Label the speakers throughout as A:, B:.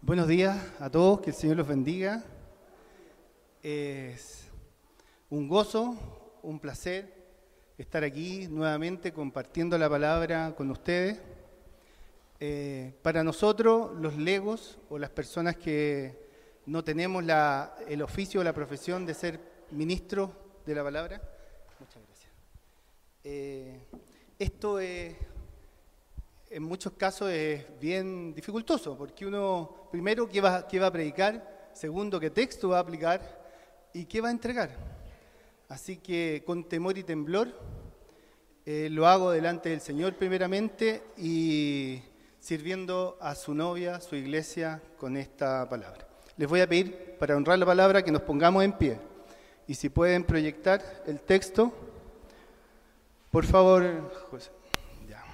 A: Buenos días a todos, que el Señor los bendiga. Es un gozo, un placer estar aquí nuevamente compartiendo la palabra con ustedes. Eh, para nosotros, los legos o las personas que no tenemos el oficio o la profesión de ser ministros de la palabra, muchas gracias. Eh, esto es en muchos casos es bien dificultoso, porque uno, primero, ¿qué va, qué va a predicar? Segundo, ¿qué texto va a aplicar? ¿Y qué va a entregar? Así que con temor y temblor eh, lo hago delante del Señor primeramente y sirviendo a su novia, su iglesia, con esta palabra. Les voy a pedir, para honrar la palabra, que nos pongamos en pie. Y si pueden proyectar el texto, por favor, José. Ya.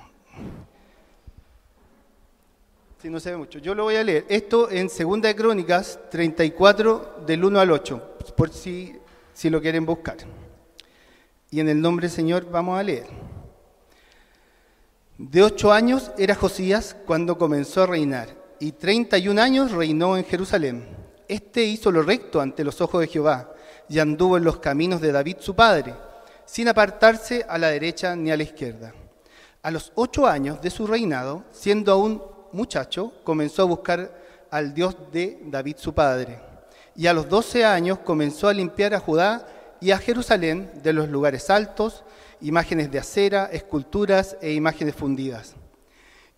A: Si no se ve mucho. Yo lo voy a leer. Esto en Segunda de Crónicas 34 del 1 al 8, por si, si lo quieren buscar. Y en el nombre del Señor vamos a leer. De ocho años era Josías cuando comenzó a reinar, y 31 años reinó en Jerusalén. Este hizo lo recto ante los ojos de Jehová, y anduvo en los caminos de David su padre, sin apartarse a la derecha ni a la izquierda. A los ocho años de su reinado, siendo aún muchacho, comenzó a buscar al Dios de David su padre. Y a los doce años comenzó a limpiar a Judá y a Jerusalén de los lugares altos, imágenes de acera, esculturas e imágenes fundidas.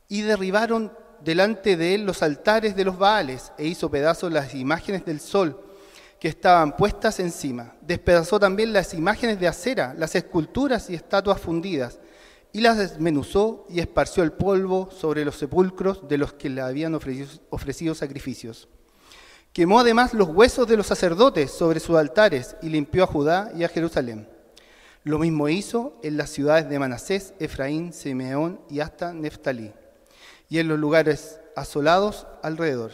A: Y derribaron delante de él los altares de los Baales e hizo pedazos las imágenes del sol que estaban puestas encima. Despedazó también las imágenes de acera, las esculturas y estatuas fundidas, y las desmenuzó y esparció el polvo sobre los sepulcros de los que le habían ofrecido, sacrificios. Quemó además los huesos de los sacerdotes sobre sus altares y limpió a Judá y a Jerusalén. Lo mismo hizo en las ciudades de Manasés, Efraín, Simeón y hasta Neftalí, y en los lugares asolados alrededor.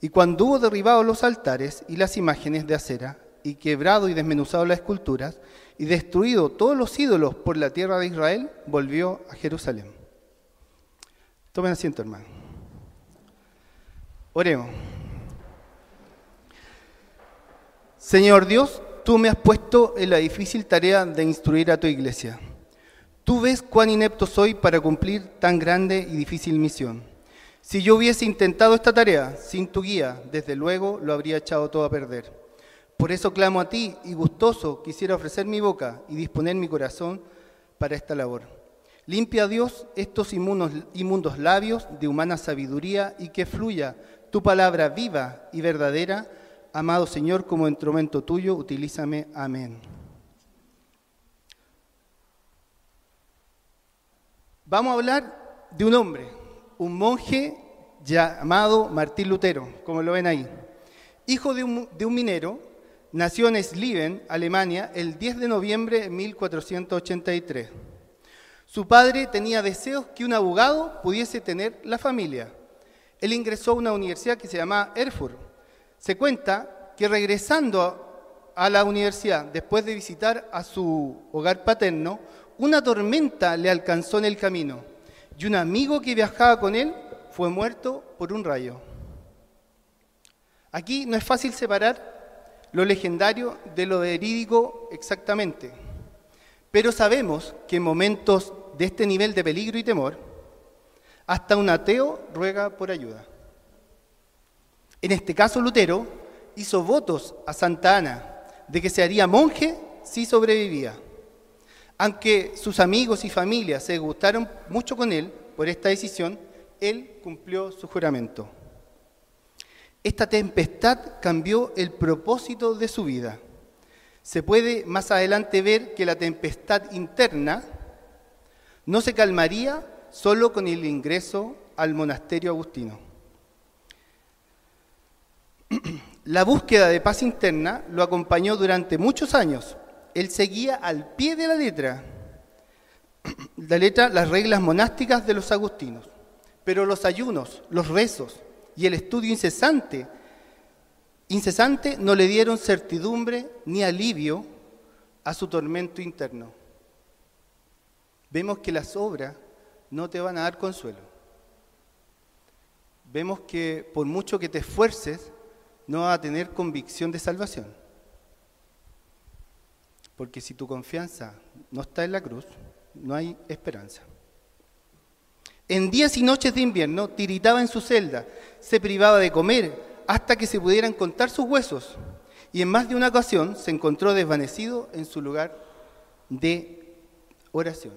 A: Y cuando hubo derribado los altares y las imágenes de acera, y quebrado y desmenuzado las esculturas, y destruido todos los ídolos por la tierra de Israel, volvió a Jerusalén. Tomen asiento, hermano. Oremos. Señor Dios, tú me has puesto en la difícil tarea de instruir a tu iglesia. Tú ves cuán inepto soy para cumplir tan grande y difícil misión. Si yo hubiese intentado esta tarea sin tu guía, desde luego lo habría echado todo a perder. Por eso clamo a ti y gustoso quisiera ofrecer mi boca y disponer mi corazón para esta labor. Limpia a Dios estos inmundos, labios de humana sabiduría y que fluya tu palabra viva y verdadera. Amado Señor, como instrumento tuyo, utilízame. Amén. Vamos a hablar de un hombre, un monje llamado Martín Lutero, como lo ven ahí. Hijo de un minero, nació en Slieven, Alemania, el 10 de noviembre de 1483. Su padre tenía deseos que un abogado pudiese tener la familia. Él ingresó a una universidad que se llamaba Erfurt. Se cuenta que regresando a la universidad, después de visitar a su hogar paterno, una tormenta le alcanzó en el camino y un amigo que viajaba con él fue muerto por un rayo. Aquí no es fácil separar lo legendario de lo verídico exactamente, pero sabemos que en momentos de este nivel de peligro y temor, hasta un ateo ruega por ayuda. En este caso, Lutero hizo votos a Santa Ana de que se haría monje si sobrevivía. Aunque sus amigos y familia se gustaron mucho con él por esta decisión, él cumplió su juramento. Esta tempestad cambió el propósito de su vida. Se puede más adelante ver que la tempestad interna no se calmaría solo con el ingreso al monasterio agustino. La búsqueda de paz interna lo acompañó durante muchos años. Él seguía al pie de la letra, la letra, las reglas monásticas de los agustinos. Pero los ayunos, los rezos y el estudio incesante, incesante no le dieron certidumbre ni alivio a su tormento interno. Vemos que las obras no te van a dar consuelo. vemos que por mucho que te esfuerces, no vas a tener convicción de salvación. Porque si tu confianza no está en la cruz, no hay esperanza. En días y noches de invierno tiritaba en su celda, se privaba de comer hasta que se pudieran contar sus huesos y en más de una ocasión se encontró desvanecido en su lugar de oración.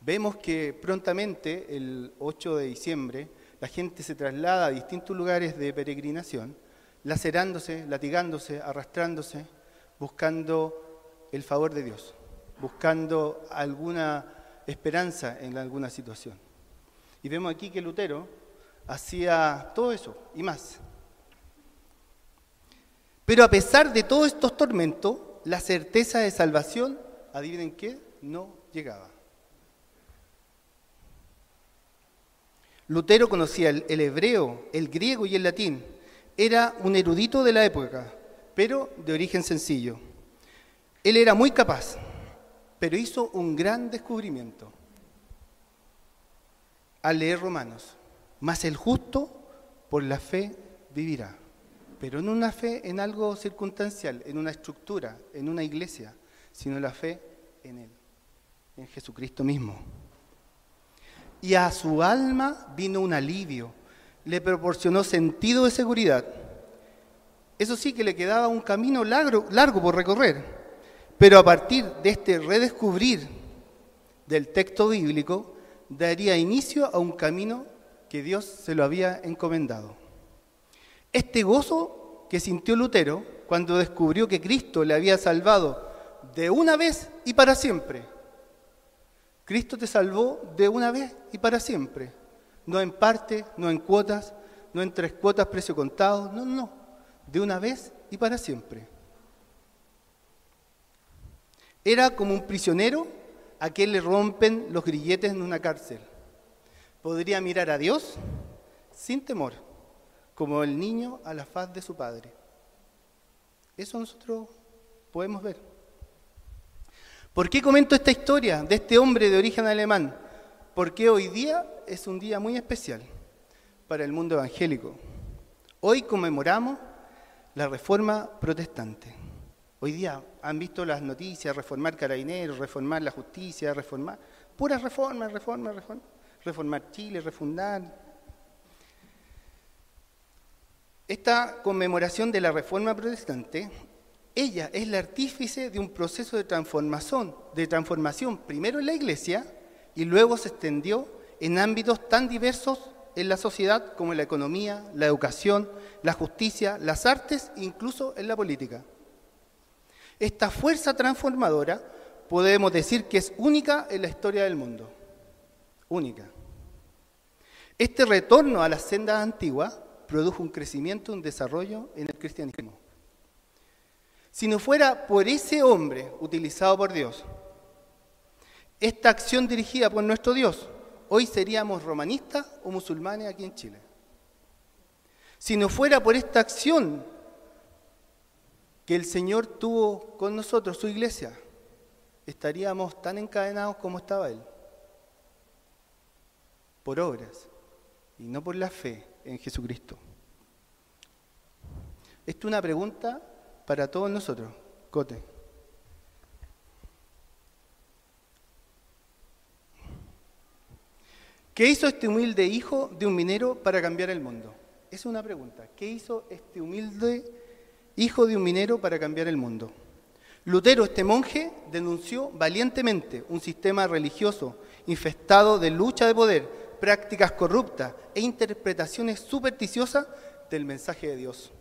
A: Vemos que prontamente, el 8 de diciembre, la gente se traslada a distintos lugares de peregrinación, lacerándose, latigándose, arrastrándose, buscando el favor de Dios, buscando alguna esperanza en alguna situación. Y vemos aquí que Lutero hacía todo eso y más. Pero a pesar de todos estos tormentos, la certeza de salvación, adivinen qué, no llegaba. Lutero conocía el, el, hebreo, el griego y el latín. Era un erudito de la época, pero de origen sencillo. Él era muy capaz, pero hizo un gran descubrimiento al leer Romanos. Mas el justo por la fe vivirá. Pero no una fe en algo circunstancial, en una estructura, en una iglesia, sino la fe en Él, en Jesucristo mismo. Y a su alma vino un alivio, le proporcionó sentido de seguridad. Eso sí que le quedaba un camino largo, largo por recorrer pero a partir de este redescubrir del texto bíblico, daría inicio a un camino que Dios se lo había encomendado. Este gozo que sintió Lutero cuando descubrió que Cristo le había salvado de una vez y para siempre. Cristo te salvó de una vez y para siempre. No en parte, no en cuotas, no en tres cuotas precio contado, no, no, de una vez y para siempre. Era como un prisionero a quien le rompen los grilletes en una cárcel. Podría mirar a Dios sin temor, como el niño a la faz de su padre. Eso nosotros podemos ver. ¿Por qué comento esta historia de este hombre de origen alemán? Porque hoy día es un día muy especial para el mundo evangélico. Hoy conmemoramos la reforma protestante. Hoy día han visto las noticias, reformar carabineros, reformar la justicia, reformar, puras reformas, reformas, reformas, reformar Chile, refundar. Esta conmemoración de la reforma protestante, ella es la artífice de un proceso de transformación, de transformación primero en la iglesia y luego se extendió en ámbitos tan diversos en la sociedad como en la economía, la educación, la justicia, las artes incluso en la política. Esta fuerza transformadora podemos decir que es única en la historia del mundo. Única. Este retorno a las sendas antiguas produjo un crecimiento, un desarrollo en el cristianismo. Si no fuera por ese hombre utilizado por Dios, esta acción dirigida por nuestro Dios, hoy seríamos romanistas o musulmanes aquí en Chile. Si no fuera por esta acción que el Señor tuvo con nosotros, su iglesia, estaríamos tan encadenados como estaba Él. Por obras y no por la fe en Jesucristo. Esto es una pregunta para todos nosotros. Cote. ¿Qué hizo este humilde hijo de un minero para cambiar el mundo? Es una pregunta. ¿Qué hizo este humilde hijo de un minero para cambiar el mundo. Lutero, este monje, denunció valientemente un sistema religioso infestado de lucha de poder, prácticas corruptas e interpretaciones supersticiosas del mensaje de Dios.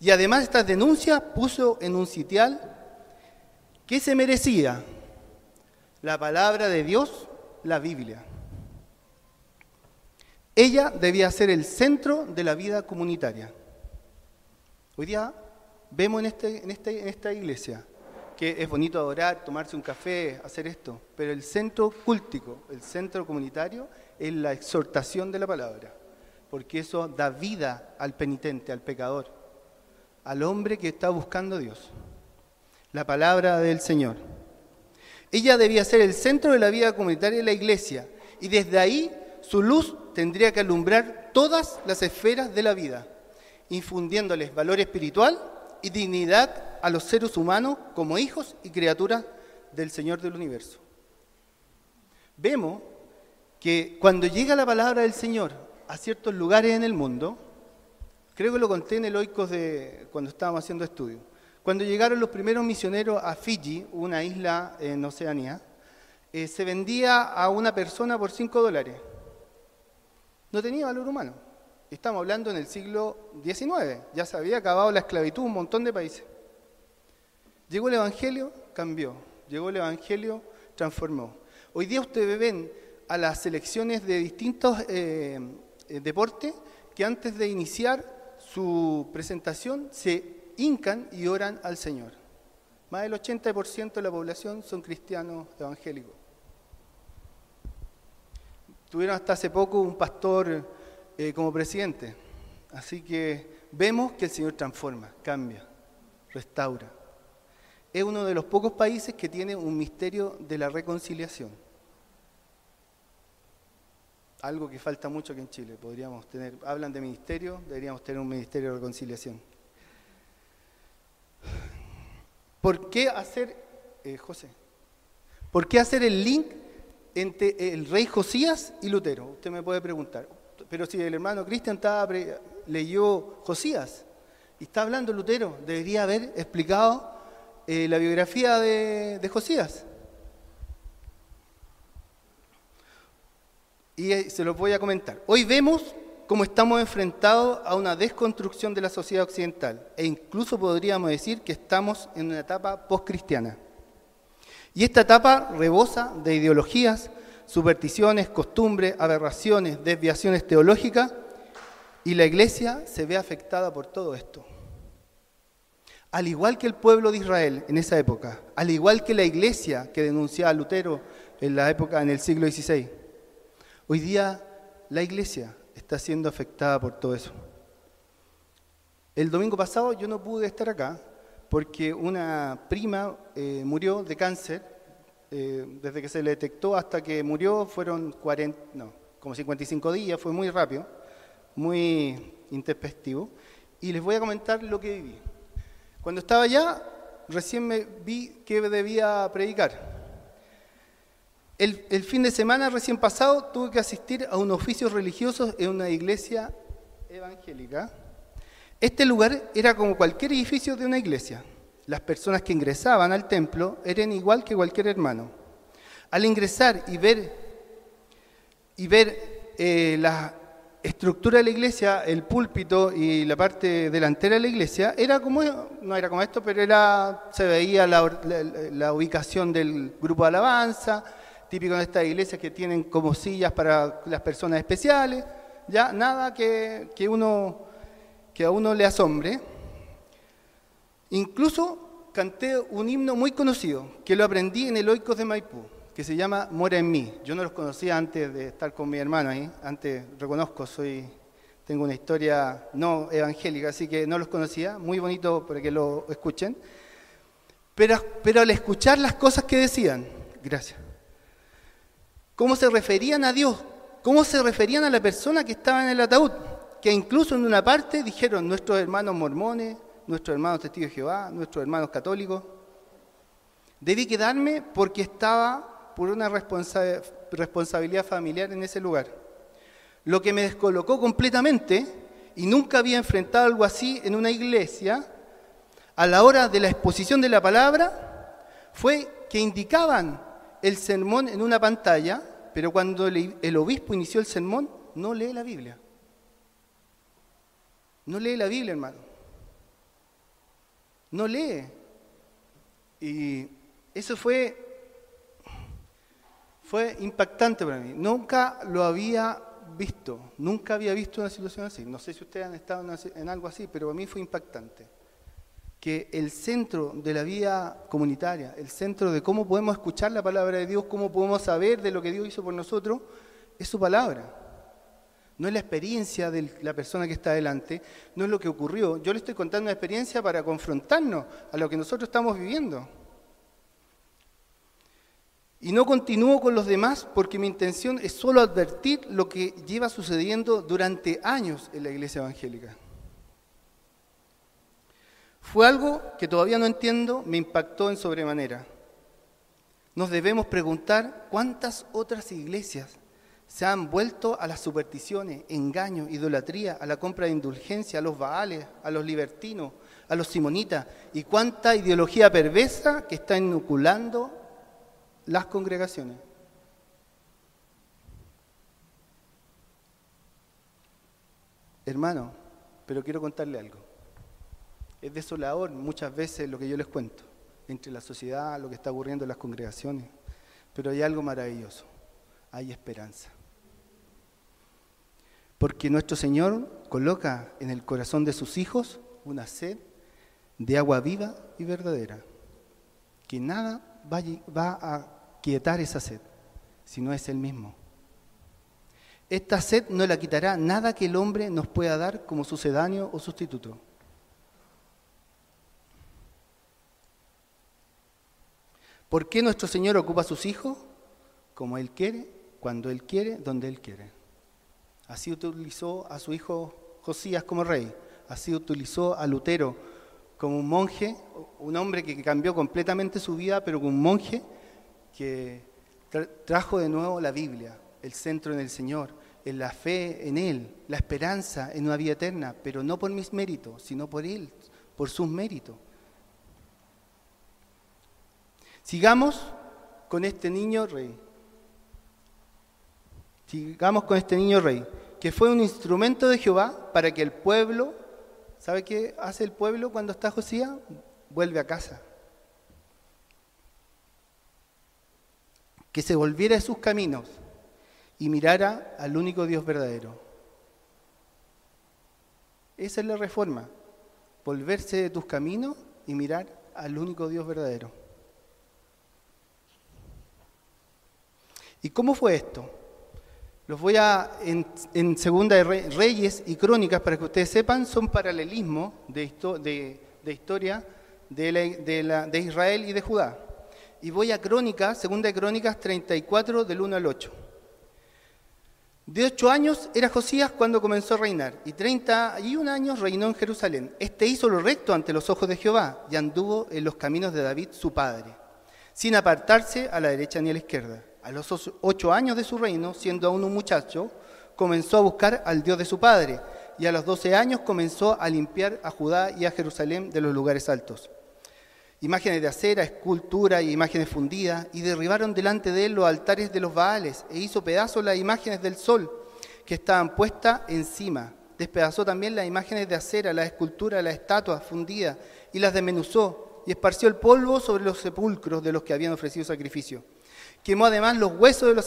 A: Y además estas denuncias puso en un sitial que se merecía la palabra de Dios, la Biblia. Ella debía ser el centro de la vida comunitaria. Hoy día vemos en, este, este, en esta iglesia que es bonito adorar, tomarse un café, hacer esto, pero el centro cúltico, el centro comunitario, es la exhortación de la palabra, porque eso da vida al penitente, al pecador, al hombre que está buscando a Dios. La palabra del Señor. Ella debía ser el centro de la vida comunitaria de la iglesia, y desde ahí su luz tendría que alumbrar todas las esferas de la vida, infundiéndoles valor espiritual y dignidad a los seres humanos como hijos y criaturas del Señor del universo. Vemos que cuando llega la palabra del Señor a ciertos lugares en el mundo, creo que lo conté en el Oikos de cuando estábamos haciendo estudio, cuando llegaron los primeros misioneros a Fiji, una isla en Oceanía, eh, se vendía a una persona por 5 dólares. No tenía valor humano. Estamos hablando en el siglo XIX, ya se había acabado la esclavitud en un montón de países. Llegó el Evangelio, cambió. Llegó el Evangelio, transformó. Hoy día ustedes ven a las selecciones de distintos eh, eh, deportes que antes de iniciar su presentación se hincan y oran al Señor. Más del 80% de la población son cristianos evangélicos. Tuvieron hasta hace poco un pastor eh, como presidente. Así que vemos que el Señor transforma, cambia, restaura. Es uno de los pocos países que tiene un misterio de la reconciliación algo que falta mucho aquí en Chile. Podríamos tener, hablan de ministerio, deberíamos tener un ministerio de reconciliación. ¿Por qué hacer, eh, José? ¿Por qué hacer el link entre el rey Josías y Lutero? Usted me puede preguntar. Pero si el hermano Cristian leyó Josías y está hablando Lutero, debería haber explicado eh, la biografía de, Josías. y eh, se lo voy a comentar. Hoy vemos cómo estamos enfrentados a una desconstrucción de la sociedad occidental e incluso podríamos decir que estamos en una etapa postcristiana. Y esta etapa rebosa de ideologías, supersticiones, costumbres, aberraciones, desviaciones teológicas y la iglesia se ve afectada por todo esto. Al igual que el pueblo de Israel en esa época, al igual que la iglesia que denunciaba a Lutero en la época en el siglo XVI, Hoy día la iglesia está siendo afectada por todo eso. El domingo pasado yo no pude estar acá porque una prima eh, murió de cáncer. Eh, desde que se le detectó hasta que murió fueron 40, no, como 55 días, fue muy rápido, muy intempestivo. Y les voy a comentar lo que viví. Cuando estaba allá, recién me vi que debía predicar. El, fin de semana recién pasado tuve que asistir a un oficio religioso en una iglesia evangélica. Este lugar era como cualquier edificio de una iglesia. Las personas que ingresaban al templo eran igual que cualquier hermano. Al ingresar y ver, y ver eh, la estructura de la iglesia, el púlpito y la parte delantera de la iglesia, era como, no era como esto, pero era, se veía la ubicación del grupo de alabanza, típico en estas iglesias que tienen como sillas para las personas especiales, ya nada que, uno, que a uno le asombre. Incluso canté un himno muy conocido, que lo aprendí en el Oikos de Maipú, que se llama Mora en mí. Yo no los conocía antes de estar con mi hermano ahí, antes reconozco, soy, tengo una historia no evangélica, así que no los conocía, muy bonito para que lo escuchen. Pero, pero al escuchar las cosas que decían, gracias. Cómo se referían a Dios, cómo se referían a la persona que estaba en el ataúd, que incluso en una parte dijeron nuestros hermanos mormones, nuestros hermanos testigos de Jehová, nuestros hermanos católicos. Debí quedarme porque estaba por una responsabilidad familiar en ese lugar. Lo que me descolocó completamente, y nunca había enfrentado algo así en una iglesia, a la hora de la exposición de la palabra, fue que indicaban el sermón en una pantalla, pero cuando el obispo inició el sermón, no lee la Biblia. No lee la Biblia, hermano. No lee. Y eso fue, fue impactante para mí. Nunca lo había visto, nunca había visto una situación así. No sé si ustedes han estado en algo así, pero para mí fue impactante que el centro de la vida comunitaria, el centro de cómo podemos escuchar la palabra de Dios, cómo podemos saber de lo que Dios hizo por nosotros, es su palabra. No es la experiencia de la persona que está delante, no es lo que ocurrió. Yo le estoy contando una experiencia para confrontarnos a lo que nosotros estamos viviendo. Y no continúo con los demás porque mi intención es solo advertir lo que lleva sucediendo durante años en la iglesia evangélica. Fue algo que todavía no entiendo, me impactó en sobremanera. Nos debemos preguntar cuántas otras iglesias se han vuelto a las supersticiones, engaños, idolatría, a la compra de indulgencia, a los baales, a los libertinos, a los simonitas, y cuánta ideología perversa que está inoculando las congregaciones. Hermano, pero quiero contarle algo. Es desolador muchas veces lo que yo les cuento, entre la sociedad, lo que está ocurriendo en las congregaciones, pero hay algo maravilloso, hay esperanza. Porque nuestro Señor coloca en el corazón de sus hijos una sed de agua viva y verdadera, que nada va, a quietar esa sed, si no es Él mismo. Esta sed no la quitará nada que el hombre nos pueda dar como sucedáneo o sustituto. ¿Por qué nuestro Señor ocupa a sus hijos? Como Él quiere, cuando Él quiere, donde Él quiere. Así utilizó a su hijo Josías como rey. Así utilizó a Lutero como un monje, un hombre que cambió completamente su vida, pero como un monje que trajo de nuevo la Biblia, el centro en el Señor, en la fe en Él, la esperanza en una vida eterna, pero no por mis méritos, sino por Él, por sus méritos. Sigamos con este niño rey. Sigamos con este niño rey, que fue un instrumento de Jehová para que el pueblo, ¿sabe qué hace el pueblo cuando está Josías? Vuelve a casa. Que se volviera a sus caminos y mirara al único Dios verdadero. Esa es la reforma, volverse de tus caminos y mirar al único Dios verdadero. ¿Y cómo fue esto? Los voy a, en, Segunda de Reyes y Crónicas, para que ustedes sepan, son paralelismos de, historia de, de, Israel y de Judá. Y voy a Crónicas, Segunda de Crónicas 34, del 1 al 8. De ocho años era Josías cuando comenzó a reinar, y treinta y un años reinó en Jerusalén. Este hizo lo recto ante los ojos de Jehová, y anduvo en los caminos de David, su padre, sin apartarse a la derecha ni a la izquierda a los ocho años de su reino, siendo aún un muchacho, comenzó a buscar al Dios de su padre, y a los doce años comenzó a limpiar a Judá y a Jerusalén de los lugares altos. Imágenes de acera, escultura y imágenes fundidas, y derribaron delante de él los altares de los Baales, e hizo pedazos las imágenes del sol que estaban puestas encima. Despedazó también las imágenes de acera, las esculturas, las estatuas fundidas, y las desmenuzó, y esparció el polvo sobre los sepulcros de los que habían ofrecido sacrificio. Quemó además los huesos de los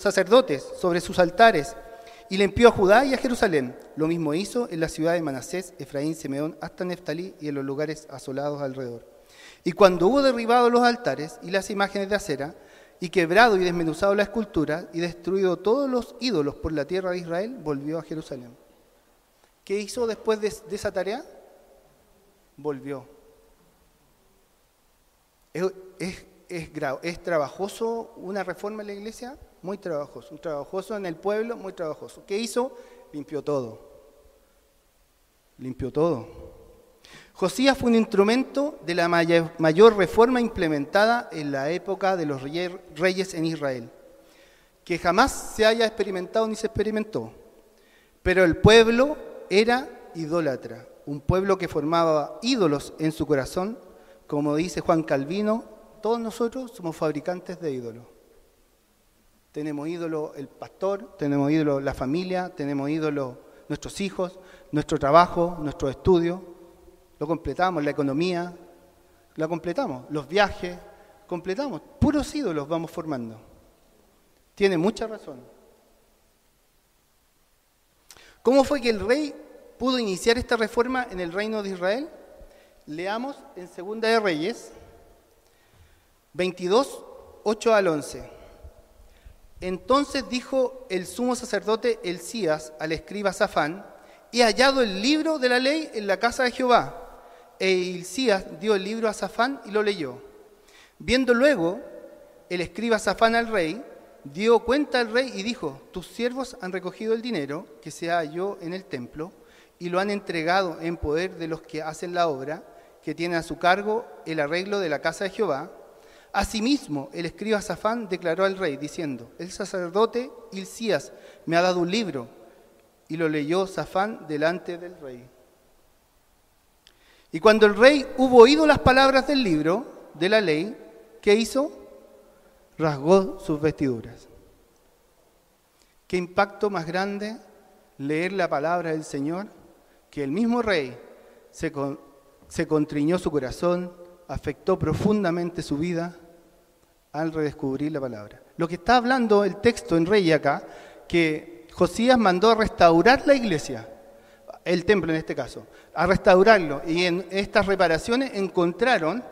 A: sacerdotes sobre sus altares y limpió a Judá y a Jerusalén. Lo mismo hizo en la ciudad de Manasés, Efraín, Simeón, hasta Neftalí y en los lugares asolados alrededor. Y cuando hubo derribado los altares y las imágenes de acera, y quebrado y desmenuzado la escultura, y destruido todos los ídolos por la tierra de Israel, volvió a Jerusalén. ¿Qué hizo después de, esa tarea? Volvió. es es, es trabajoso una reforma en la iglesia, muy trabajoso, un trabajoso en el pueblo, muy trabajoso. ¿Qué hizo? Limpió todo. Limpió todo. Josías fue un instrumento de la mayor reforma implementada en la época de los reyes en Israel, que jamás se haya experimentado ni se experimentó. Pero el pueblo era idólatra, un pueblo que formaba ídolos en su corazón, como dice Juan Calvino, todos nosotros somos fabricantes de ídolos. Tenemos ídolo el pastor, tenemos ídolo la familia, tenemos ídolo nuestros hijos, nuestro trabajo, nuestros estudios. Lo completamos, la economía, la completamos, los viajes, completamos. Puros ídolos vamos formando. Tiene mucha razón. ¿Cómo fue que el rey pudo iniciar esta reforma en el reino de Israel? Leamos en Segunda de Reyes, 22, 8 al 11. Entonces dijo el sumo sacerdote Elías al escriba Safán, he hallado el libro de la ley en la casa de Jehová. E Elías dio el libro a Safán y lo leyó. Viendo luego el escriba Safán al rey, dio cuenta al rey y dijo, tus siervos han recogido el dinero que se halló en el templo y lo han entregado en poder de los que hacen la obra, que tienen a su cargo el arreglo de la casa de Jehová. Asimismo, el escriba Safán declaró al rey, diciendo, el sacerdote Hilcías me ha dado un libro, y lo leyó Safán delante del rey. Y cuando el rey hubo oído las palabras del libro de la ley, ¿qué hizo? Rasgó sus vestiduras. ¿Qué impacto más grande leer la palabra del Señor? Que el mismo rey se, se contriñó su corazón, afectó profundamente su vida al redescubrir la palabra. Lo que está hablando el texto en Rey acá, que Josías mandó a restaurar la iglesia el templo en este caso, a restaurarlo. Y en estas reparaciones encontraron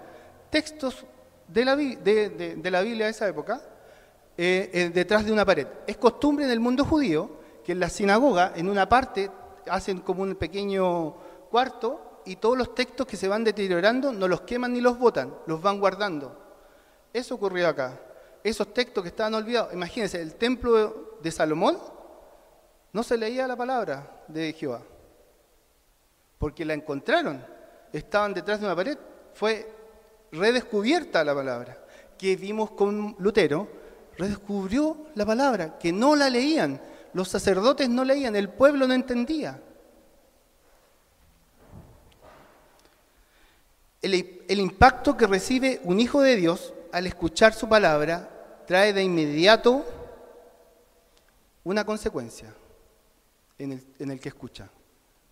A: textos de la, de, la Biblia de esa época eh, eh, detrás de una pared. Es costumbre en el mundo judío que en la sinagoga, en una parte, hacen como un pequeño cuarto y todos los textos que se van deteriorando no los queman ni los botan, los van guardando. Eso ocurrió acá. Esos textos que estaban olvidados, imagínense, el templo de Salomón no se leía la palabra de Jehová porque la encontraron, estaban detrás de una pared, fue redescubierta la palabra, que vimos con Lutero, redescubrió la palabra, que no la leían, los sacerdotes no leían, el pueblo no entendía. El, el, impacto que recibe un hijo de Dios al escuchar su palabra trae de inmediato una consecuencia en el, que escucha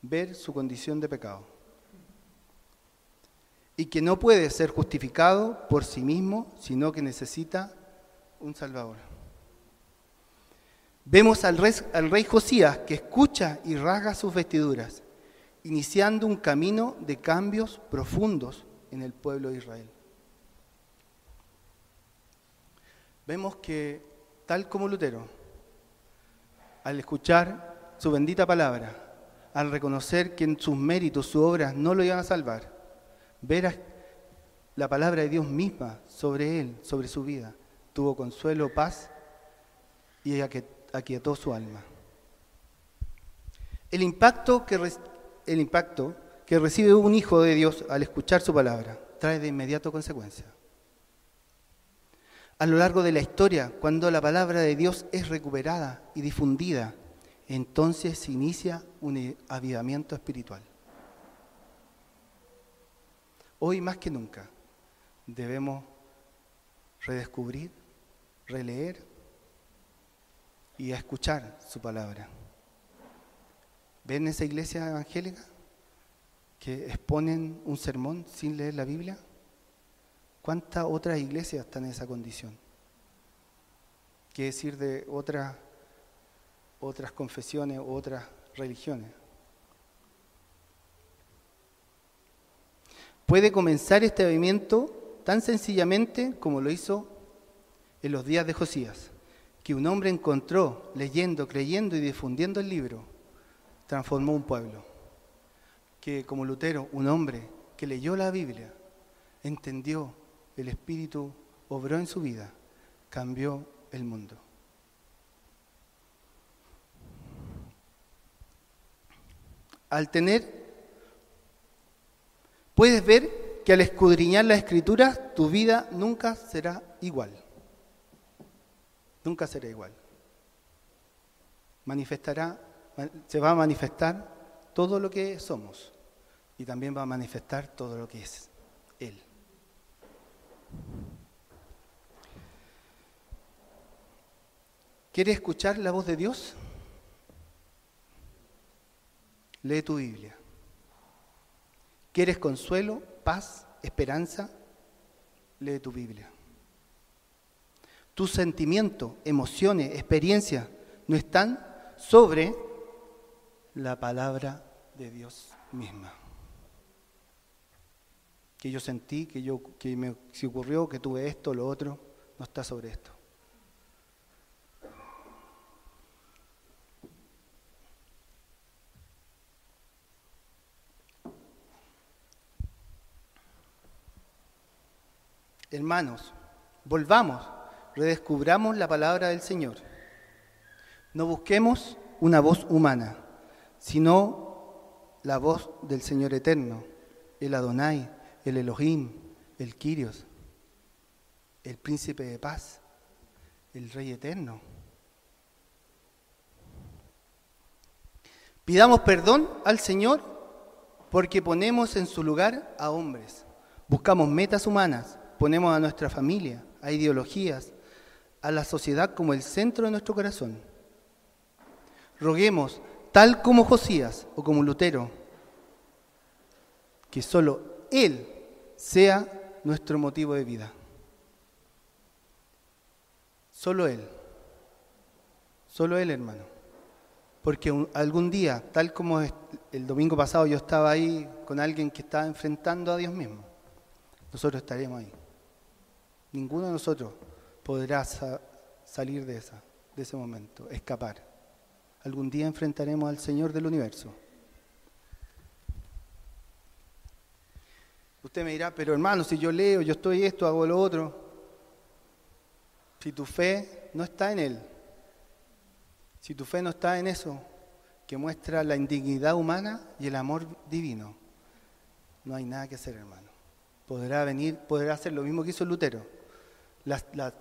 A: ver su condición de pecado y que no puede ser justificado por sí mismo, sino que necesita un Salvador. Vemos al rey, al rey Josías que escucha y rasga sus vestiduras, iniciando un camino de cambios profundos en el pueblo de Israel. Vemos que, tal como Lutero, al escuchar su bendita palabra, al reconocer que en sus méritos, sus obras no lo iban a salvar, ver la palabra de Dios misma sobre él, sobre su vida, tuvo consuelo, paz y aquietó su alma. El impacto, que, el impacto que recibe un hijo de Dios al escuchar su palabra trae de inmediato consecuencia. A lo largo de la historia, cuando la palabra de Dios es recuperada y difundida, entonces se inicia un avivamiento espiritual. Hoy más que nunca debemos redescubrir, releer y escuchar su palabra. ¿Ven esa iglesia evangélica que exponen un sermón sin leer la Biblia? ¿Cuántas otras iglesias están en esa condición? ¿Qué decir de otras confesiones u otras religiones. Puede comenzar este movimiento tan sencillamente como lo hizo en los días de Josías, que un hombre encontró leyendo, creyendo y difundiendo el libro, transformó un pueblo. Que como Lutero, un hombre que leyó la Biblia, entendió, el Espíritu obró en su vida, cambió el mundo. al tener, puedes ver que al escudriñar las escrituras tu vida nunca será igual. Nunca será igual. Manifestará, se va a manifestar todo lo que somos y también va a manifestar todo lo que es Él. ¿Quieres escuchar la voz de Dios? Lee tu Biblia. ¿Quieres consuelo, paz, esperanza? Lee tu Biblia. Tus sentimientos, emociones, experiencias no están sobre la palabra de Dios misma. Que yo sentí, que, yo, que me se ocurrió, que tuve esto, lo otro, no está sobre esto. Hermanos, volvamos redescubramos la palabra del Señor. No busquemos una voz humana, sino la voz del Señor eterno, el Adonai, el Elohim, el Kyrios, el príncipe de paz, el Rey eterno. Pidamos perdón al Señor porque ponemos en su lugar a hombres. Buscamos metas humanas, ponemos a nuestra familia, a ideologías, a la sociedad como el centro de nuestro corazón. Roguemos, tal como Josías o como Lutero, que solo Él sea nuestro motivo de vida. Solo Él. Solo Él, hermano. Porque algún día, tal como el domingo pasado yo estaba ahí con alguien que estaba enfrentando a Dios mismo, nosotros estaremos ahí. Ninguno de nosotros podrá salir de, esa, de ese momento, escapar. Algún día enfrentaremos al Señor del universo. Usted me dirá, pero hermano, si yo leo, yo estoy esto, hago lo otro. Si tu fe no está en Él, si tu fe no está en eso, que muestra la indignidad humana y el amor divino, no hay nada que hacer, hermano. Podrá venir, podrá hacer lo mismo que hizo Lutero,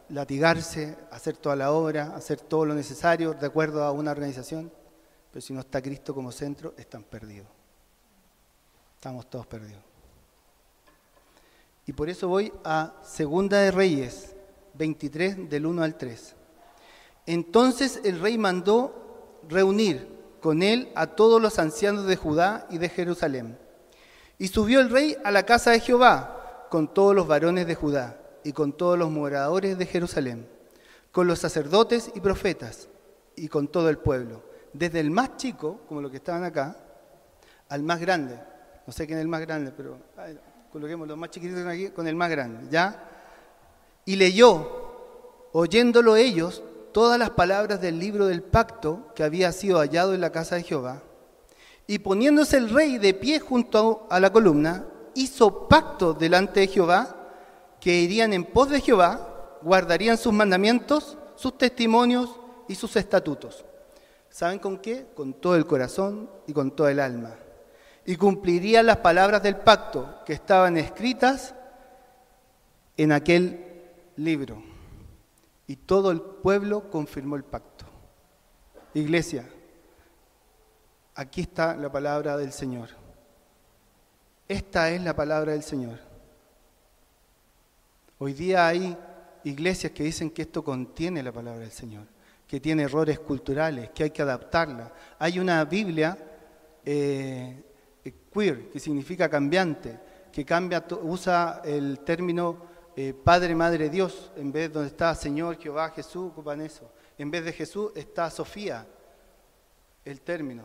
A: latigarse, hacer toda la obra, hacer todo lo necesario de acuerdo a una organización, pero si no está Cristo como centro, están perdidos. Estamos todos perdidos. Y por eso voy a Segunda de Reyes, 23 del 1 al 3. Entonces el rey mandó reunir con él a todos los ancianos de Judá y de Jerusalén. Y subió el rey a la casa de Jehová con todos los varones de Judá y con todos los moradores de Jerusalén, con los sacerdotes y profetas y con todo el pueblo, desde el más chico, como los que estaban acá, al más grande. No sé quién es el más grande, pero coloquemos los más chiquititos con el más grande, ¿ya? Y leyó, oyéndolo ellos, todas las palabras del libro del pacto que había sido hallado en la casa de Jehová. Y poniéndose el rey de pie junto a la columna, hizo pacto delante de Jehová, que irían en pos de Jehová, guardarían sus mandamientos, sus testimonios y sus estatutos. ¿Saben con qué? Con todo el corazón y con toda el alma. Y cumplirían las palabras del pacto que estaban escritas en aquel libro. Y todo el pueblo confirmó el pacto. Iglesia, aquí está la palabra del Señor. Esta es la palabra del Señor. Hoy día hay iglesias que dicen que esto contiene la palabra del Señor, que tiene errores culturales, que hay que adaptarla. Hay una Biblia eh, queer, que significa cambiante, que cambia, usa el término eh, Padre, Madre, Dios, en vez de donde está Señor, Jehová, Jesús, ocupan eso. En vez de Jesús está Sofía, el término.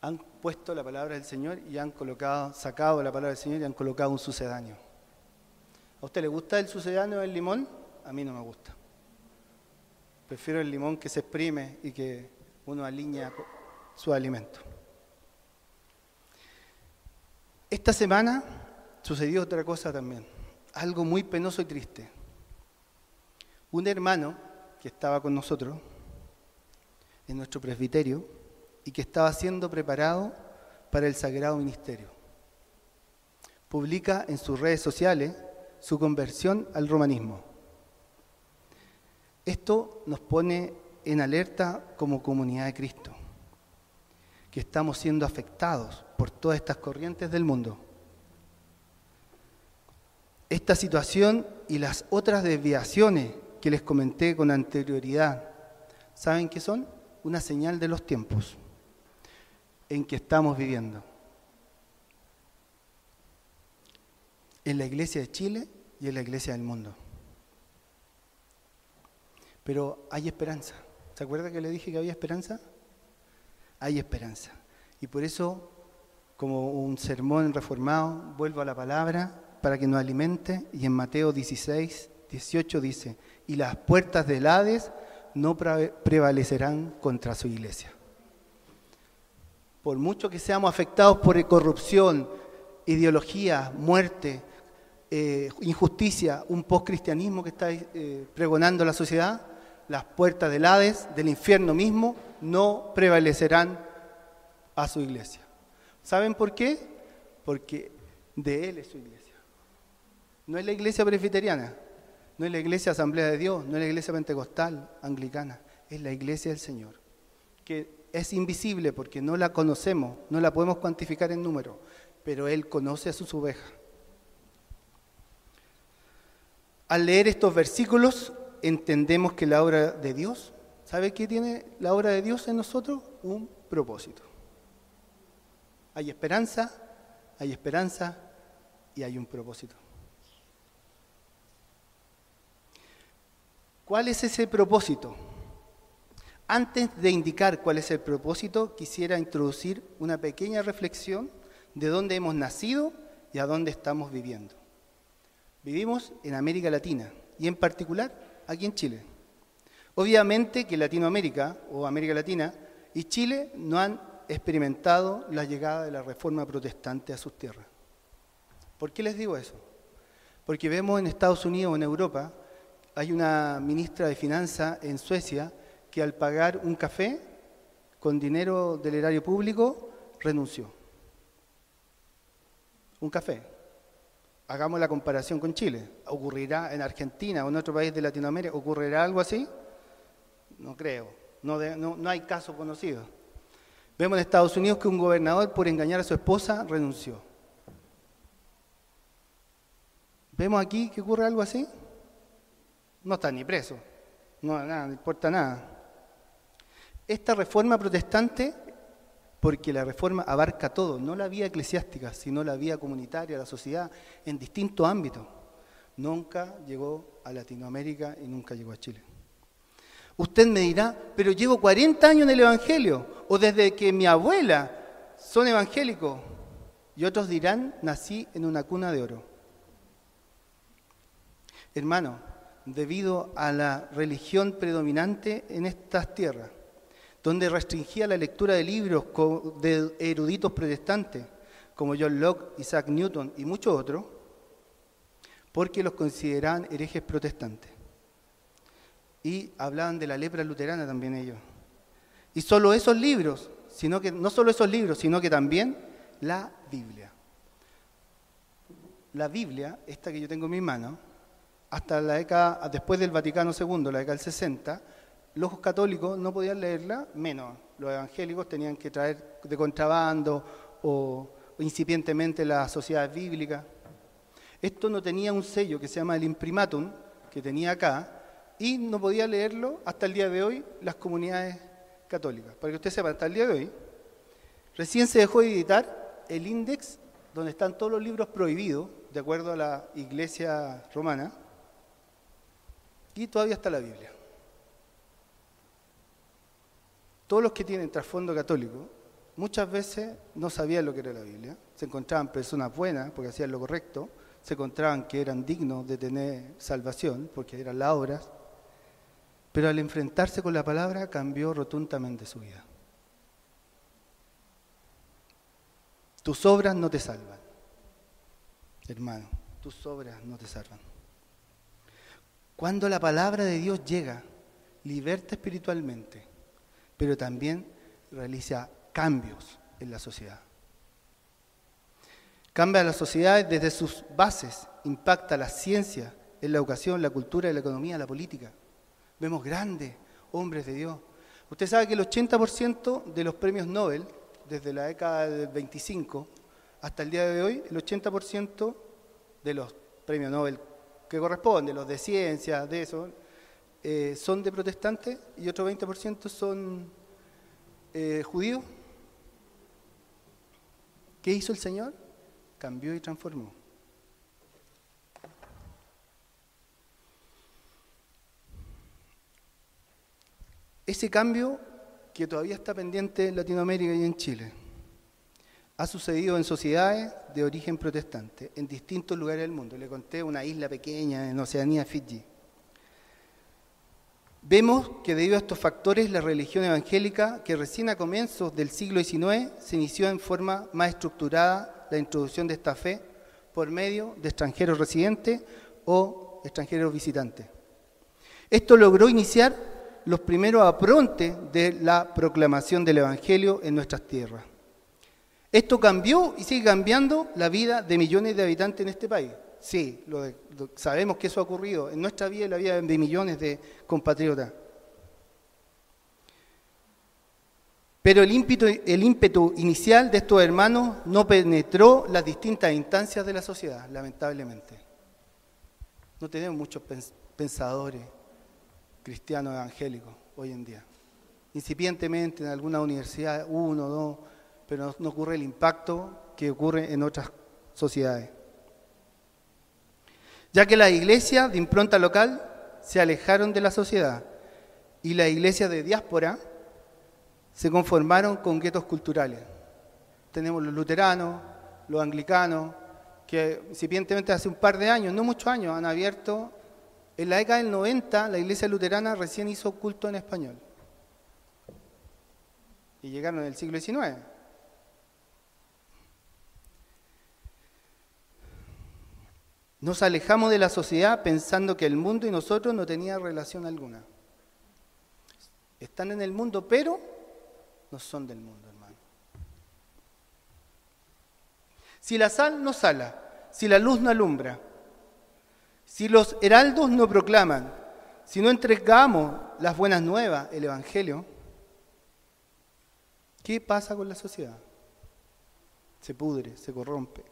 A: Han puesto la palabra del Señor y han colocado, sacado la palabra del Señor y han colocado un sucedáneo. ¿A usted le gusta el sucedáneo del limón? A mí no me gusta. Prefiero el limón que se exprime y que uno alinea su alimento. Esta semana sucedió otra cosa también, algo muy penoso y triste. Un hermano que estaba con nosotros en nuestro presbiterio y que estaba siendo preparado para el sagrado ministerio. Publica en sus redes sociales su conversión al romanismo. Esto nos pone en alerta como comunidad de Cristo, que estamos siendo afectados por todas estas corrientes del mundo. Esta situación y las otras desviaciones que les comenté con anterioridad, ¿saben qué son? Una señal de los tiempos en que estamos viviendo. En la iglesia de Chile y en la iglesia del mundo. Pero hay esperanza. ¿Se acuerda que le dije que había esperanza? Hay esperanza. Y por eso como un sermón reformado, vuelvo a la palabra para que nos alimente y en Mateo 16, 18 dice, y las puertas del Hades no prevalecerán contra su iglesia. Por mucho que seamos afectados por corrupción, ideología, muerte, eh, injusticia, un post-cristianismo que está eh, pregonando la sociedad, las puertas del Hades, del infierno mismo, no prevalecerán a su iglesia. ¿Saben por qué? Porque de Él es su iglesia. No es la iglesia presbiteriana, no es la iglesia Asamblea de Dios, no es la iglesia pentecostal, anglicana, es la iglesia del Señor, que es invisible porque no la conocemos, no la podemos cuantificar en número, pero Él conoce a sus ovejas. Al leer estos versículos entendemos que la obra de Dios, ¿sabe qué tiene la obra de Dios en nosotros? Un propósito. Hay esperanza, hay esperanza y hay un propósito. ¿Cuál es ese propósito? Antes de indicar cuál es el propósito, quisiera introducir una pequeña reflexión de dónde hemos nacido y a dónde estamos viviendo. Vivimos en América Latina y en particular aquí en Chile. Obviamente que Latinoamérica o América Latina y Chile no han experimentado la llegada de la reforma protestante a sus tierras. ¿Por qué les digo eso? Porque vemos en Estados Unidos o en Europa, hay una ministra de Finanzas en Suecia que al pagar un café con dinero del erario público renunció. Un café hagamos la comparación con Chile. ¿Ocurrirá en Argentina o en otro país de Latinoamérica? ¿Ocurrirá algo así? No creo. No, hay caso conocido. Vemos en Estados Unidos que un gobernador por engañar a su esposa renunció. ¿Vemos aquí que ocurre algo así? No está ni preso. No, no importa nada. Esta reforma protestante porque la reforma abarca todo, no la vía eclesiástica, sino la vía comunitaria, la sociedad, en distintos ámbitos. Nunca llegó a Latinoamérica y nunca llegó a Chile. Usted me dirá, pero llevo 40 años en el Evangelio, o desde que mi abuela son evangélicos, y otros dirán, nací en una cuna de oro. Hermano, debido a la religión predominante en estas tierras, donde restringía la lectura de libros de eruditos protestantes, como John Locke, Isaac Newton y muchos otros, porque los consideraban herejes protestantes. Y hablaban de la lepra luterana también ellos. Y solo esos libros, sino que no solo esos libros, sino que también la Biblia. La Biblia, esta que yo tengo en mi mano, hasta la década, después del Vaticano II, la década del 60, los católicos no podían leerla, menos los evangélicos tenían que traer de contrabando o, incipientemente las sociedades bíblicas. Esto no tenía un sello que se llama el imprimatum, que tenía acá, y no podía leerlo hasta el día de hoy las comunidades católicas. Para que usted sepa, hasta el día de hoy, recién se dejó de editar el índice donde están todos los libros prohibidos, de acuerdo a la iglesia romana, y todavía está la Biblia. Todos los que tienen trasfondo católico muchas veces no sabían lo que era la Biblia, se encontraban personas buenas porque hacían lo correcto, se encontraban que eran dignos de tener salvación porque eran las obras, pero al enfrentarse con la palabra cambió rotundamente su vida. Tus obras no te salvan, hermano, tus obras no te salvan. Cuando la palabra de Dios llega, liberta espiritualmente, pero también realiza cambios en la sociedad. Cambia la sociedad desde sus bases, impacta la ciencia, en la educación, la cultura, la economía, la política. Vemos grandes hombres de Dios. Usted sabe que el 80% de los premios Nobel, desde la década del 25 hasta el día de hoy, el 80% de los premios Nobel que corresponden, los de ciencia, de eso, eh, son de protestantes y otro 20% son eh, judíos. ¿Qué hizo el Señor? Cambió y transformó. Ese cambio que todavía está pendiente en Latinoamérica y en Chile ha sucedido en sociedades de origen protestante, en distintos lugares del mundo. Le conté una isla pequeña en Oceanía, Fiji. Vemos que debido a estos factores la religión evangélica, que recién a comienzos del siglo XIX se inició en forma más estructurada la introducción de esta fe por medio de extranjeros residentes o extranjeros visitantes. Esto logró iniciar los primeros aprontes de la proclamación del Evangelio en nuestras tierras. Esto cambió y sigue cambiando la vida de millones de habitantes en este país. Sí, sabemos que eso ha ocurrido en nuestra vida y la vida de millones de compatriotas. Pero el ímpetu, el ímpetu inicial de estos hermanos no penetró las distintas instancias de la sociedad, lamentablemente. No tenemos muchos pensadores cristianos evangélicos hoy en día. Incipientemente en alguna universidad, uno, dos, pero no ocurre el impacto que ocurre en otras sociedades. Ya que las iglesias de impronta local se alejaron de la sociedad y las iglesias de diáspora se conformaron con guetos culturales. Tenemos los luteranos, los anglicanos, que incipientemente hace un par de años, no muchos años, han abierto. En la década del 90, la iglesia luterana recién hizo culto en español. Y llegaron en el siglo XIX. Nos alejamos de la sociedad pensando que el mundo y nosotros no tenían relación alguna. Están en el mundo, pero no son del mundo, hermano. Si la sal no sala, si la luz no alumbra, si los heraldos no proclaman, si no entregamos las buenas nuevas, el Evangelio, ¿qué pasa con la sociedad? Se pudre, se corrompe,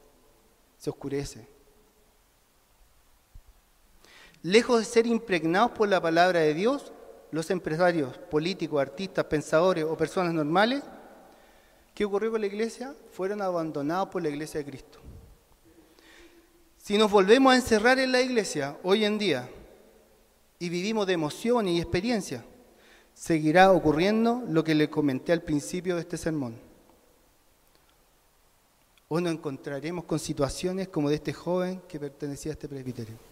A: se oscurece. Lejos de ser impregnados por la palabra de Dios, los empresarios, políticos, artistas, pensadores o personas normales, ¿qué ocurrió con la iglesia? Fueron abandonados por la iglesia de Cristo. Si nos volvemos a encerrar en la iglesia hoy en día y vivimos de emociones y experiencias, seguirá ocurriendo lo que le comenté al principio de este sermón. O nos encontraremos con situaciones como de este joven que pertenecía a este presbiterio.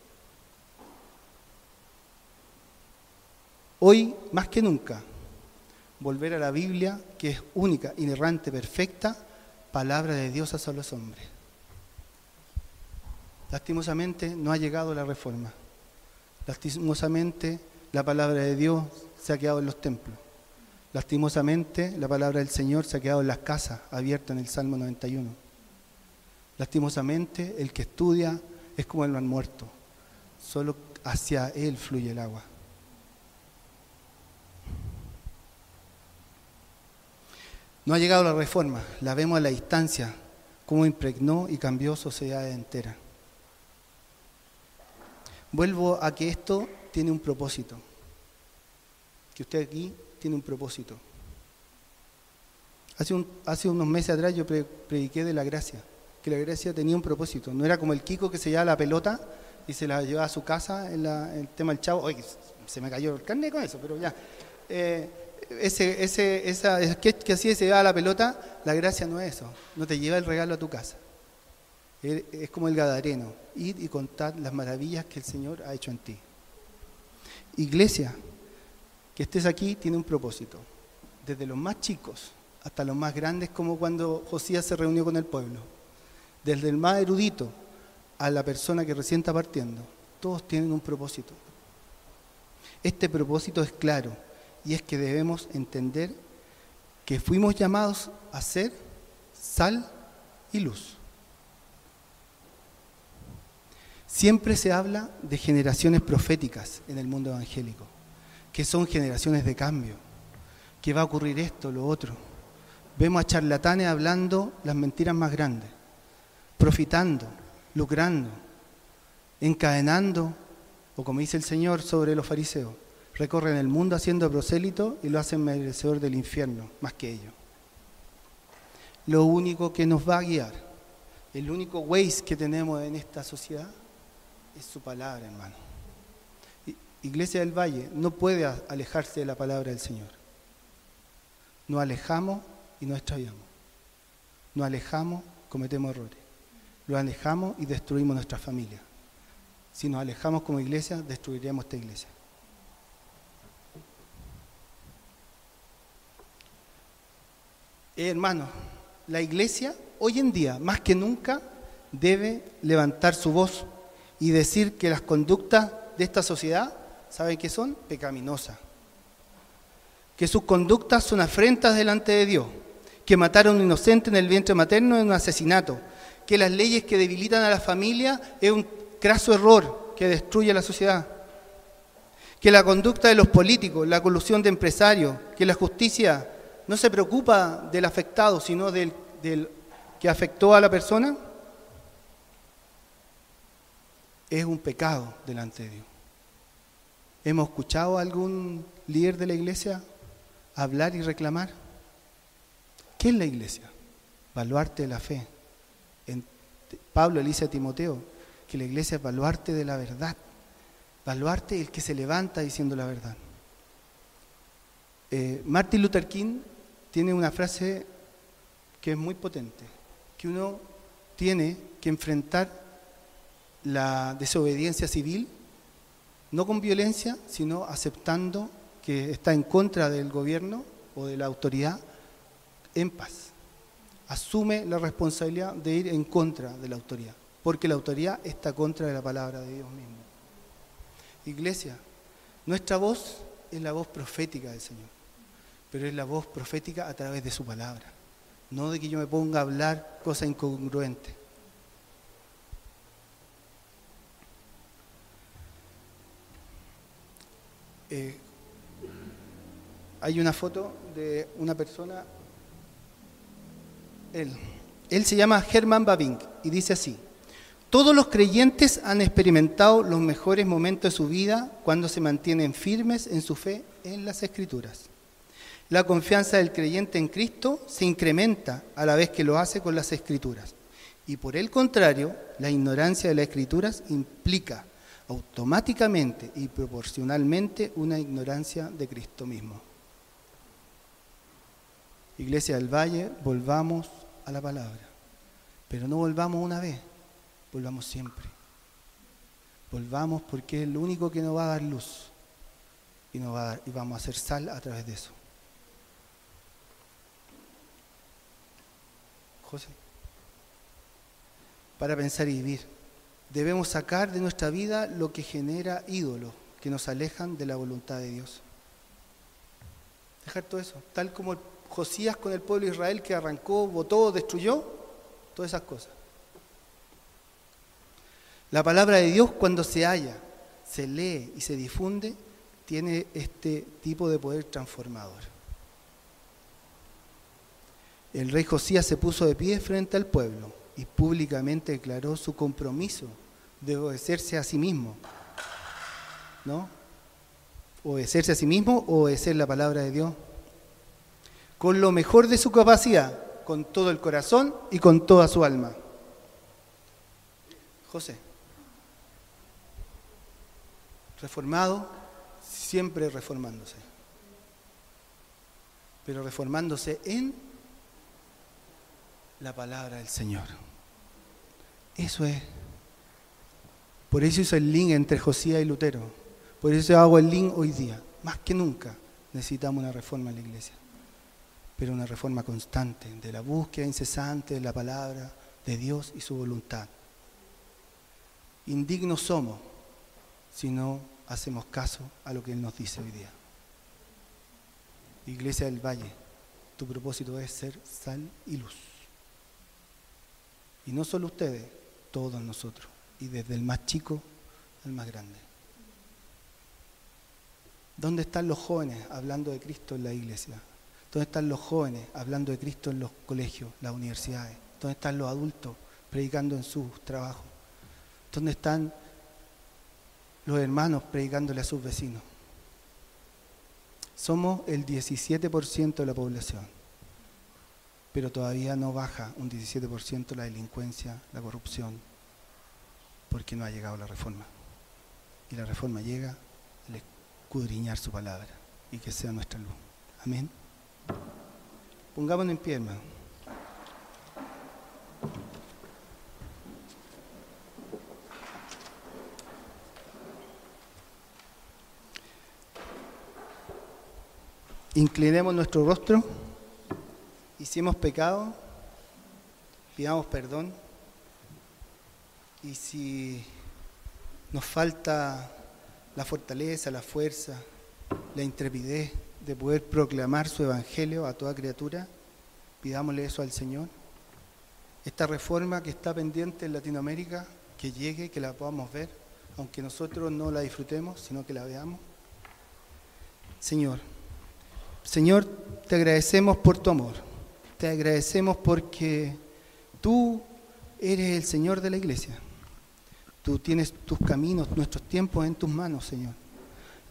A: Hoy, más que nunca, volver a la Biblia, que es única, inerrante, perfecta, palabra de Dios hacia los hombres. Lastimosamente no ha llegado la reforma. Lastimosamente la palabra de Dios se ha quedado en los templos. Lastimosamente la palabra del Señor se ha quedado en las casas, abierta en el Salmo 91. Lastimosamente el que estudia es como el mal muerto. Solo hacia él fluye el agua. No ha llegado la reforma, la vemos a la distancia, cómo impregnó y cambió sociedades enteras. Vuelvo a que esto tiene un propósito, que usted aquí tiene un propósito. Hace, unos meses atrás yo prediqué de la gracia, que la gracia tenía un propósito, no era como el Kiko que se llevaba la pelota y se la llevaba a su casa en, el tema del chavo, oye, se me cayó el carnet con eso, pero ya. Eh, ese, ese, esa que hacía se llevaba la pelota, la gracia no es eso, no te lleva el regalo a tu casa. Es como el gadareno, ir y contar las maravillas que el Señor ha hecho en ti. Iglesia, que estés aquí tiene un propósito, desde los más chicos hasta los más grandes, como cuando Josías se reunió con el pueblo, desde el más erudito a la persona que recién está partiendo, todos tienen un propósito. Este propósito es claro, y es que debemos entender que fuimos llamados a ser sal y luz. Siempre se habla de generaciones proféticas en el mundo evangélico, que son generaciones de cambio, que va a ocurrir esto, lo otro. Vemos a charlatanes hablando las mentiras más grandes, profitando, lucrando, encadenando, o como dice el Señor sobre los fariseos, recorren el mundo haciendo prosélito y lo hacen merecedor del infierno, más que ellos. Lo único que nos va a guiar, el único ways que tenemos en esta sociedad es su palabra, hermano. Iglesia del Valle no puede alejarse de la palabra del Señor. Nos alejamos y nos extraviamos. Nos alejamos, cometemos errores. Lo alejamos y destruimos nuestra familia. Si nos alejamos como iglesia, destruiremos esta iglesia. Eh, hermanos, la iglesia hoy en día, más que nunca, debe levantar su voz y decir que las conductas de esta sociedad, ¿saben qué son? Pecaminosas. Que sus conductas son afrentas delante de Dios. Que matar a un inocente en el vientre materno es un asesinato. Que las leyes que debilitan a la familia es un craso error que destruye a la sociedad. Que la conducta de los políticos, la colusión de empresarios, que la justicia no se preocupa del afectado, sino del, que afectó a la persona, es un pecado delante de Dios. ¿Hemos escuchado a algún líder de la iglesia hablar y reclamar? ¿Qué es la iglesia? Baluarte de la fe. En, Pablo le a Timoteo que la iglesia es baluarte de la verdad. Baluarte el que se levanta diciendo la verdad. Eh, Martin Luther King tiene una frase que es muy potente, que uno tiene que enfrentar la desobediencia civil, no con violencia, sino aceptando que está en contra del gobierno o de la autoridad en paz. Asume la responsabilidad de ir en contra de la autoridad, porque la autoridad está contra de la palabra de Dios mismo. Iglesia, nuestra voz es la voz profética del Señor, pero es la voz profética a través de su palabra, no de que yo me ponga a hablar cosas incongruentes. Eh, hay una foto de una persona, él, él se llama Herman Babink y dice así, todos los creyentes han experimentado los mejores momentos de su vida cuando se mantienen firmes en su fe en las escrituras. La confianza del creyente en Cristo se incrementa a la vez que lo hace con las escrituras. Y por el contrario, la ignorancia de las escrituras implica automáticamente y proporcionalmente una ignorancia de Cristo mismo. Iglesia del Valle, volvamos a la palabra, pero no volvamos una vez, volvamos siempre. Volvamos porque es lo único que nos va a dar luz y, va y vamos a hacer sal a través de eso. José, para pensar y vivir. Debemos sacar de nuestra vida lo que genera ídolos que nos alejan de la voluntad de Dios. Dejar todo eso, tal como Josías con el pueblo de Israel que arrancó, votó, destruyó, todas esas cosas. La palabra de Dios cuando se halla, se lee y se difunde, tiene este tipo de poder transformador. El rey Josías se puso de pie frente al pueblo y públicamente declaró su compromiso de obedecerse a sí mismo. ¿No? Obedecerse a sí mismo o obedecer la palabra de Dios. Con lo mejor de su capacidad, con todo el corazón y con toda su alma. José. Reformado, siempre reformándose. Pero reformándose en la palabra del Señor. Eso es. Por eso hizo el link entre Josías y Lutero. Por eso hago el link hoy día. Más que nunca necesitamos una reforma en la iglesia. Pero una reforma constante, de la búsqueda incesante de la palabra de Dios y su voluntad. Indignos somos si no hacemos caso a lo que Él nos dice hoy día. Iglesia del Valle, tu propósito es ser sal y luz. Y no solo ustedes, todos nosotros, y desde el más chico al más grande. ¿Dónde están los jóvenes hablando de Cristo en la iglesia? ¿Dónde están los jóvenes hablando de Cristo en los colegios, las universidades? ¿Dónde están los adultos predicando en sus trabajos? ¿Dónde están los hermanos predicándole a sus vecinos? Somos el 17% de la población, pero todavía no baja un 17% la delincuencia, la corrupción, porque no ha llegado la reforma. Y la reforma llega al escudriñar su palabra y que sea nuestra luz. Amén. Pongámonos en pie, hermano. Inclinemos nuestro rostro. Hemos pecado, pidamos perdón. Y si nos falta la fortaleza, la fuerza, la intrepidez de poder proclamar su evangelio a toda criatura, pidámosle eso al Señor. Esta reforma que está pendiente en Latinoamérica, que llegue, que la podamos ver, aunque nosotros no la disfrutemos, sino que la veamos. Señor, Señor, te agradecemos por tu amor, te agradecemos porque tú eres el Señor de la iglesia. Tú tienes tus caminos, nuestros tiempos en tus manos, Señor.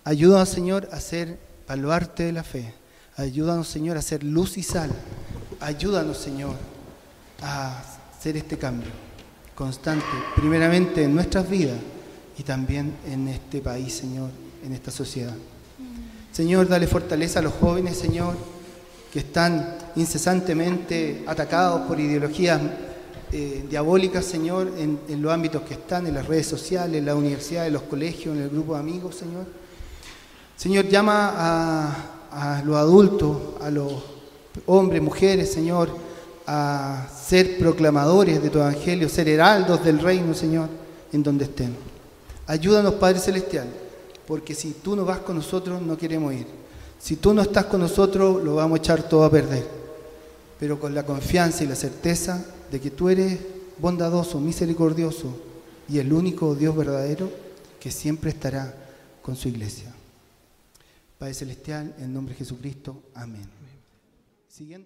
A: Ayúdanos, Señor, a ser baluarte de la fe. Ayúdanos, Señor, a ser luz y sal. Ayúdanos, Señor, a hacer este cambio constante, primeramente en nuestras vidas y también en este país, Señor, en esta sociedad. Señor, dale fortaleza a los jóvenes, Señor, que están incesantemente atacados por ideologías eh, diabólicas, Señor, en, los ámbitos que están, en las redes sociales, en la universidad, en los colegios, en el grupo de amigos, Señor. Señor, llama a, a los adultos, a los hombres, mujeres, Señor, a ser proclamadores de tu evangelio, ser heraldos del reino, Señor, en donde estén. Ayúdanos, Padre Celestial, porque si tú no vas con nosotros, no queremos ir. Si tú no estás con nosotros, lo vamos a echar todo a perder. Pero con la confianza y la certeza de que tú eres bondadoso, misericordioso y el único Dios verdadero que siempre estará con su iglesia. Padre Celestial, en nombre de Jesucristo, amén.